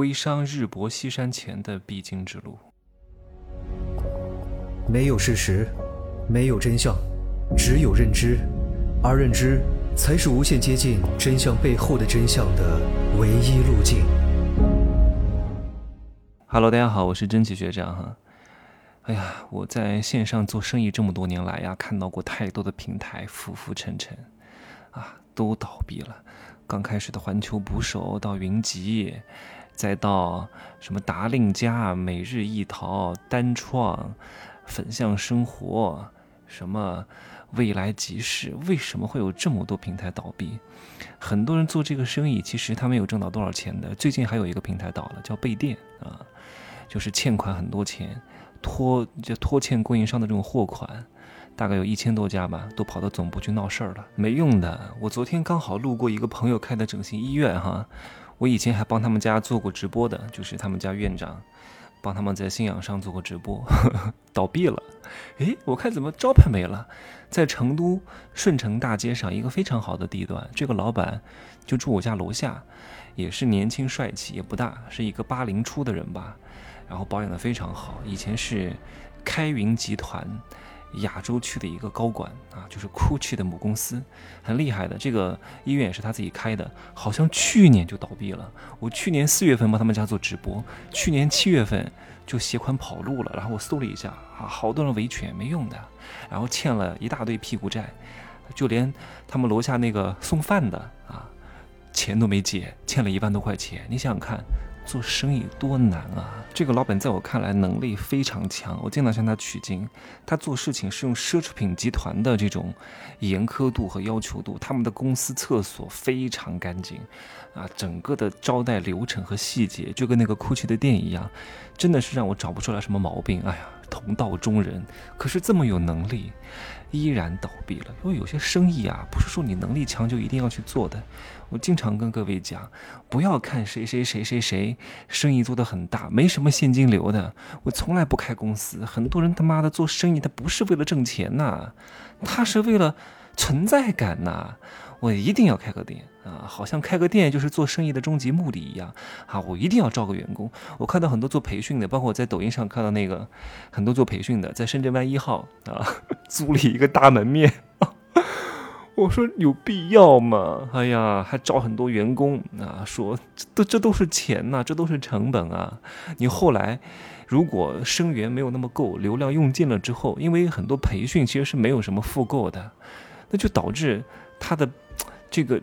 微商日薄西山前的必经之路。没有事实，没有真相，只有认知，而认知才是无限接近真相背后的真相的唯一路径。Hello，大家好，我是真奇学长哈。哎呀，我在线上做生意这么多年来呀，看到过太多的平台浮浮沉沉，啊，都倒闭了。刚开始的环球捕手到云集，再到什么达令家、每日一淘、单创、粉象生活，什么未来集市，为什么会有这么多平台倒闭？很多人做这个生意，其实他没有挣到多少钱的。最近还有一个平台倒了，叫贝店啊，就是欠款很多钱。拖就拖欠供应商的这种货款，大概有一千多家吧，都跑到总部去闹事儿了，没用的。我昨天刚好路过一个朋友开的整形医院哈，我以前还帮他们家做过直播的，就是他们家院长，帮他们在信仰上做过直播，倒闭了。诶，我看怎么招牌没了，在成都顺城大街上一个非常好的地段，这个老板就住我家楼下，也是年轻帅气，也不大，是一个八零初的人吧。然后保养的非常好，以前是开云集团亚洲区的一个高管啊，就是酷汽的母公司，很厉害的。这个医院也是他自己开的，好像去年就倒闭了。我去年四月份帮他们家做直播，去年七月份就携款跑路了。然后我搜了一下啊，好多人维权没用的，然后欠了一大堆屁股债，就连他们楼下那个送饭的啊，钱都没结，欠了一万多块钱。你想想看。做生意多难啊！这个老板在我看来能力非常强，我经常向他取经。他做事情是用奢侈品集团的这种严苛度和要求度，他们的公司厕所非常干净，啊，整个的招待流程和细节就跟那个 GUCCI 的店一样，真的是让我找不出来什么毛病。哎呀，同道中人，可是这么有能力。依然倒闭了，因为有些生意啊，不是说你能力强就一定要去做的。我经常跟各位讲，不要看谁谁谁谁谁生意做得很大，没什么现金流的。我从来不开公司，很多人他妈的做生意，他不是为了挣钱呐，他是为了存在感呐。我一定要开个店啊，好像开个店就是做生意的终极目的一样啊！我一定要招个员工。我看到很多做培训的，包括我在抖音上看到那个很多做培训的，在深圳湾一号啊 租了一个大门面。我说有必要吗？哎呀，还招很多员工啊，说这都这都是钱呐，这都是成本啊。你后来如果生源没有那么够，流量用尽了之后，因为很多培训其实是没有什么复购的，那就导致他的。这个，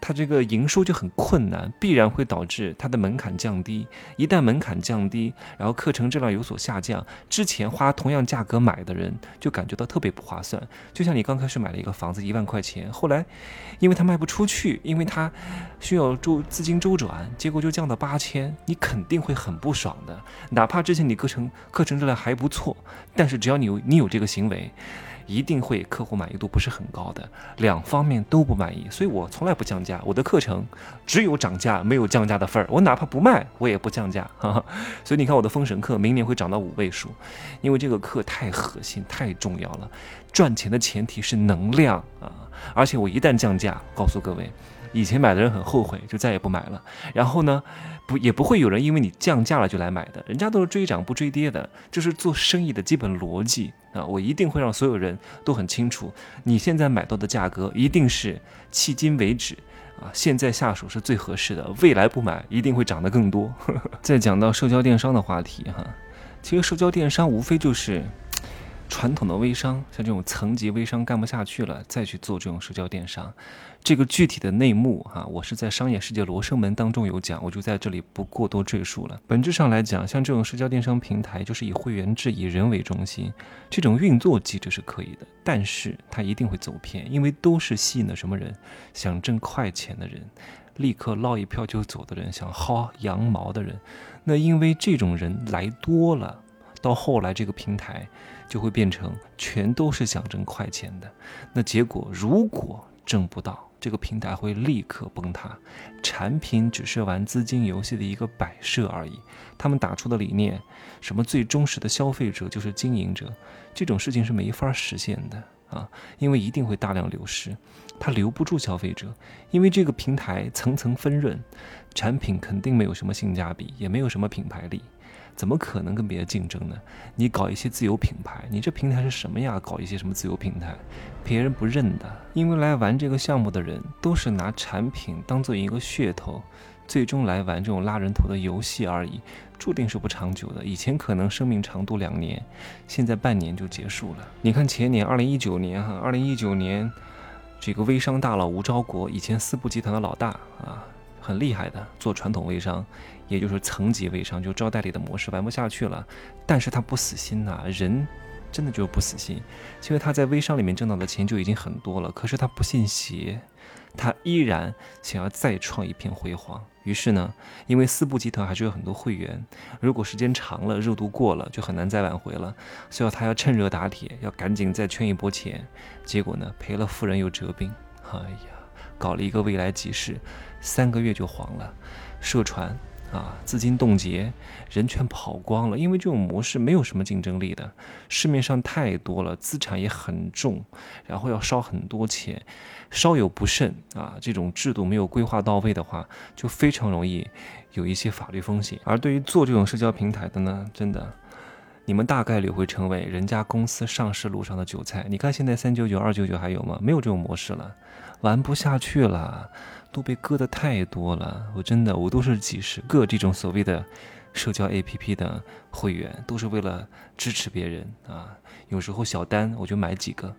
它这个营收就很困难，必然会导致它的门槛降低。一旦门槛降低，然后课程质量有所下降，之前花同样价格买的人就感觉到特别不划算。就像你刚开始买了一个房子一万块钱，后来因为它卖不出去，因为它需要周资金周转，结果就降到八千，你肯定会很不爽的。哪怕之前你课程课程质量还不错，但是只要你有你有这个行为。一定会客户满意度不是很高的，两方面都不满意，所以我从来不降价。我的课程只有涨价，没有降价的份儿。我哪怕不卖，我也不降价。哈哈。所以你看我的封神课明年会涨到五位数，因为这个课太核心、太重要了。赚钱的前提是能量啊！而且我一旦降价，告诉各位。以前买的人很后悔，就再也不买了。然后呢，不也不会有人因为你降价了就来买的，人家都是追涨不追跌的，这是做生意的基本逻辑啊！我一定会让所有人都很清楚，你现在买到的价格一定是迄今为止啊，现在下手是最合适的，未来不买一定会涨得更多。再讲到社交电商的话题哈，其实社交电商无非就是。传统的微商，像这种层级微商干不下去了，再去做这种社交电商，这个具体的内幕哈，我是在《商业世界罗生门》当中有讲，我就在这里不过多赘述了。本质上来讲，像这种社交电商平台，就是以会员制、以人为中心，这种运作机制是可以的，但是它一定会走偏，因为都是吸引的什么人，想挣快钱的人，立刻捞一票就走的人，想薅羊毛的人，那因为这种人来多了。到后来，这个平台就会变成全都是想挣快钱的。那结果如果挣不到，这个平台会立刻崩塌。产品只是玩资金游戏的一个摆设而已。他们打出的理念，什么最忠实的消费者就是经营者，这种事情是没法实现的。啊，因为一定会大量流失，它留不住消费者，因为这个平台层层分润，产品肯定没有什么性价比，也没有什么品牌力。怎么可能跟别人竞争呢？你搞一些自有品牌，你这平台是什么呀？搞一些什么自有平台，别人不认的。因为来玩这个项目的人都是拿产品当做一个噱头，最终来玩这种拉人头的游戏而已，注定是不长久的。以前可能生命长度两年，现在半年就结束了。你看前年二零一九年哈，二零一九年这个微商大佬吴昭国，以前四部集团的老大啊，很厉害的，做传统微商。也就是层级微商，就招代理的模式玩不下去了，但是他不死心呐，人真的就是不死心，因为他在微商里面挣到的钱就已经很多了，可是他不信邪，他依然想要再创一片辉煌。于是呢，因为四部集团还是有很多会员，如果时间长了，热度过了，就很难再挽回了，所以他要趁热打铁，要赶紧再圈一波钱。结果呢，赔了夫人又折兵，哎呀，搞了一个未来集市，三个月就黄了，社传。啊，资金冻结，人全跑光了，因为这种模式没有什么竞争力的，市面上太多了，资产也很重，然后要烧很多钱，稍有不慎啊，这种制度没有规划到位的话，就非常容易有一些法律风险。而对于做这种社交平台的呢，真的，你们大概率会成为人家公司上市路上的韭菜。你看现在三九九、二九九还有吗？没有这种模式了，玩不下去了。都被割的太多了，我真的我都是几十个这种所谓的社交 APP 的会员，都是为了支持别人啊。有时候小单我就买几个，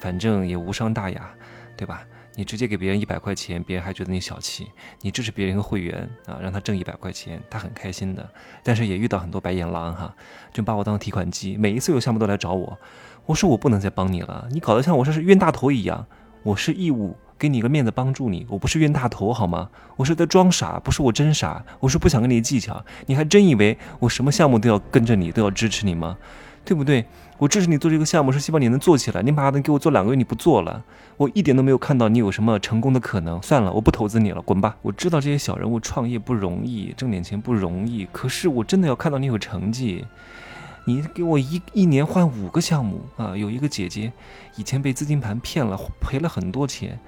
反正也无伤大雅，对吧？你直接给别人一百块钱，别人还觉得你小气。你支持别人一个会员啊，让他挣一百块钱，他很开心的。但是也遇到很多白眼狼哈，就把我当提款机，每一次有项目都来找我，我说我不能再帮你了，你搞得像我这是冤大头一样，我是义务。给你个面子帮助你，我不是冤大头好吗？我是在装傻，不是我真傻，我是不想跟你计较。你还真以为我什么项目都要跟着你，都要支持你吗？对不对？我支持你做这个项目是希望你能做起来。你妈的给我做两个月你不做了，我一点都没有看到你有什么成功的可能。算了，我不投资你了，滚吧！我知道这些小人物创业不容易，挣点钱不容易，可是我真的要看到你有成绩。你给我一一年换五个项目啊！有一个姐姐，以前被资金盘骗了，赔了很多钱，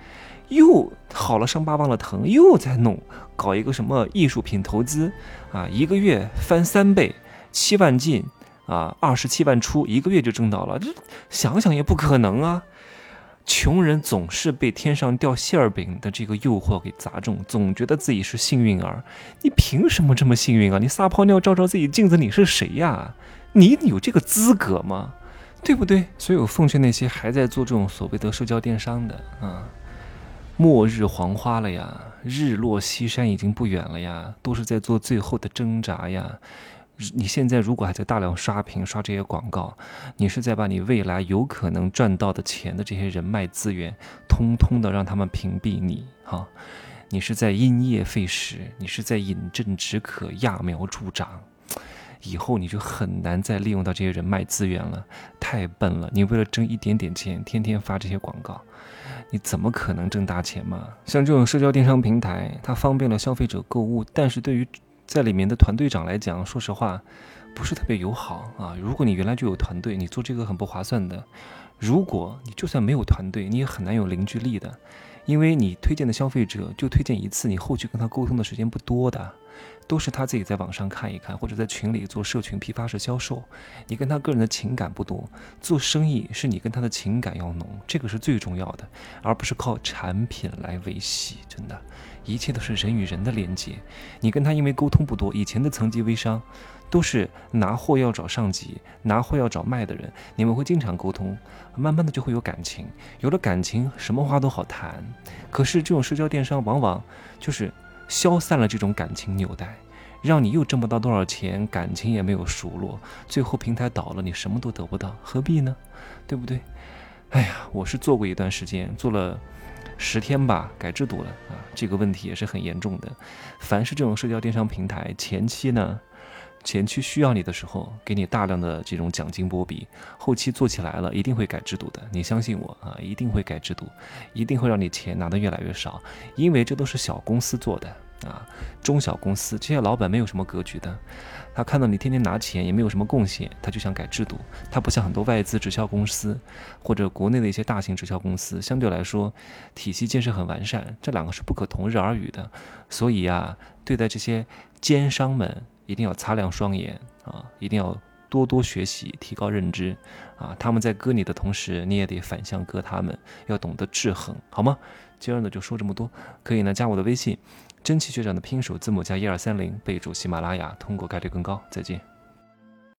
又好了伤疤忘了疼，又在弄搞一个什么艺术品投资啊！一个月翻三倍，七万进啊，二十七万出，一个月就挣到了。这想想也不可能啊！穷人总是被天上掉馅儿饼的这个诱惑给砸中，总觉得自己是幸运儿。你凭什么这么幸运啊？你撒泡尿照照自己镜子，你是谁呀？你有这个资格吗？对不对？所以我奉劝那些还在做这种所谓的社交电商的啊，末日黄花了呀，日落西山已经不远了呀，都是在做最后的挣扎呀。你现在如果还在大量刷屏刷这些广告，你是在把你未来有可能赚到的钱的这些人脉资源，通通的让他们屏蔽你哈。你是在因噎废食，你是在饮鸩止渴，揠苗助长。以后你就很难再利用到这些人脉资源了，太笨了。你为了挣一点点钱，天天发这些广告，你怎么可能挣大钱嘛？像这种社交电商平台，它方便了消费者购物，但是对于在里面的团队长来讲，说实话，不是特别友好啊。如果你原来就有团队，你做这个很不划算的。如果你就算没有团队，你也很难有凝聚力的，因为你推荐的消费者就推荐一次，你后续跟他沟通的时间不多的。都是他自己在网上看一看，或者在群里做社群批发式销售。你跟他个人的情感不多，做生意是你跟他的情感要浓，这个是最重要的，而不是靠产品来维系。真的，一切都是人与人的连接。你跟他因为沟通不多，以前的层级微商都是拿货要找上级，拿货要找卖的人，你们会经常沟通，慢慢的就会有感情，有了感情，什么话都好谈。可是这种社交电商往往就是。消散了这种感情纽带，让你又挣不到多少钱，感情也没有熟络，最后平台倒了，你什么都得不到，何必呢？对不对？哎呀，我是做过一段时间，做了十天吧，改制度了啊，这个问题也是很严重的。凡是这种社交电商平台，前期呢，前期需要你的时候，给你大量的这种奖金波比，后期做起来了，一定会改制度的，你相信我啊，一定会改制度，一定会让你钱拿的越来越少，因为这都是小公司做的。啊，中小公司这些老板没有什么格局的，他看到你天天拿钱也没有什么贡献，他就想改制度。他不像很多外资直销公司或者国内的一些大型直销公司，相对来说体系建设很完善，这两个是不可同日而语的。所以啊，对待这些奸商们，一定要擦亮双眼啊，一定要多多学习，提高认知啊。他们在割你的同时，你也得反向割他们，要懂得制衡，好吗？今儿呢就说这么多，可以呢加我的微信。真奇学长的拼手字母加一二三零，备注喜马拉雅，通过概率更高。再见。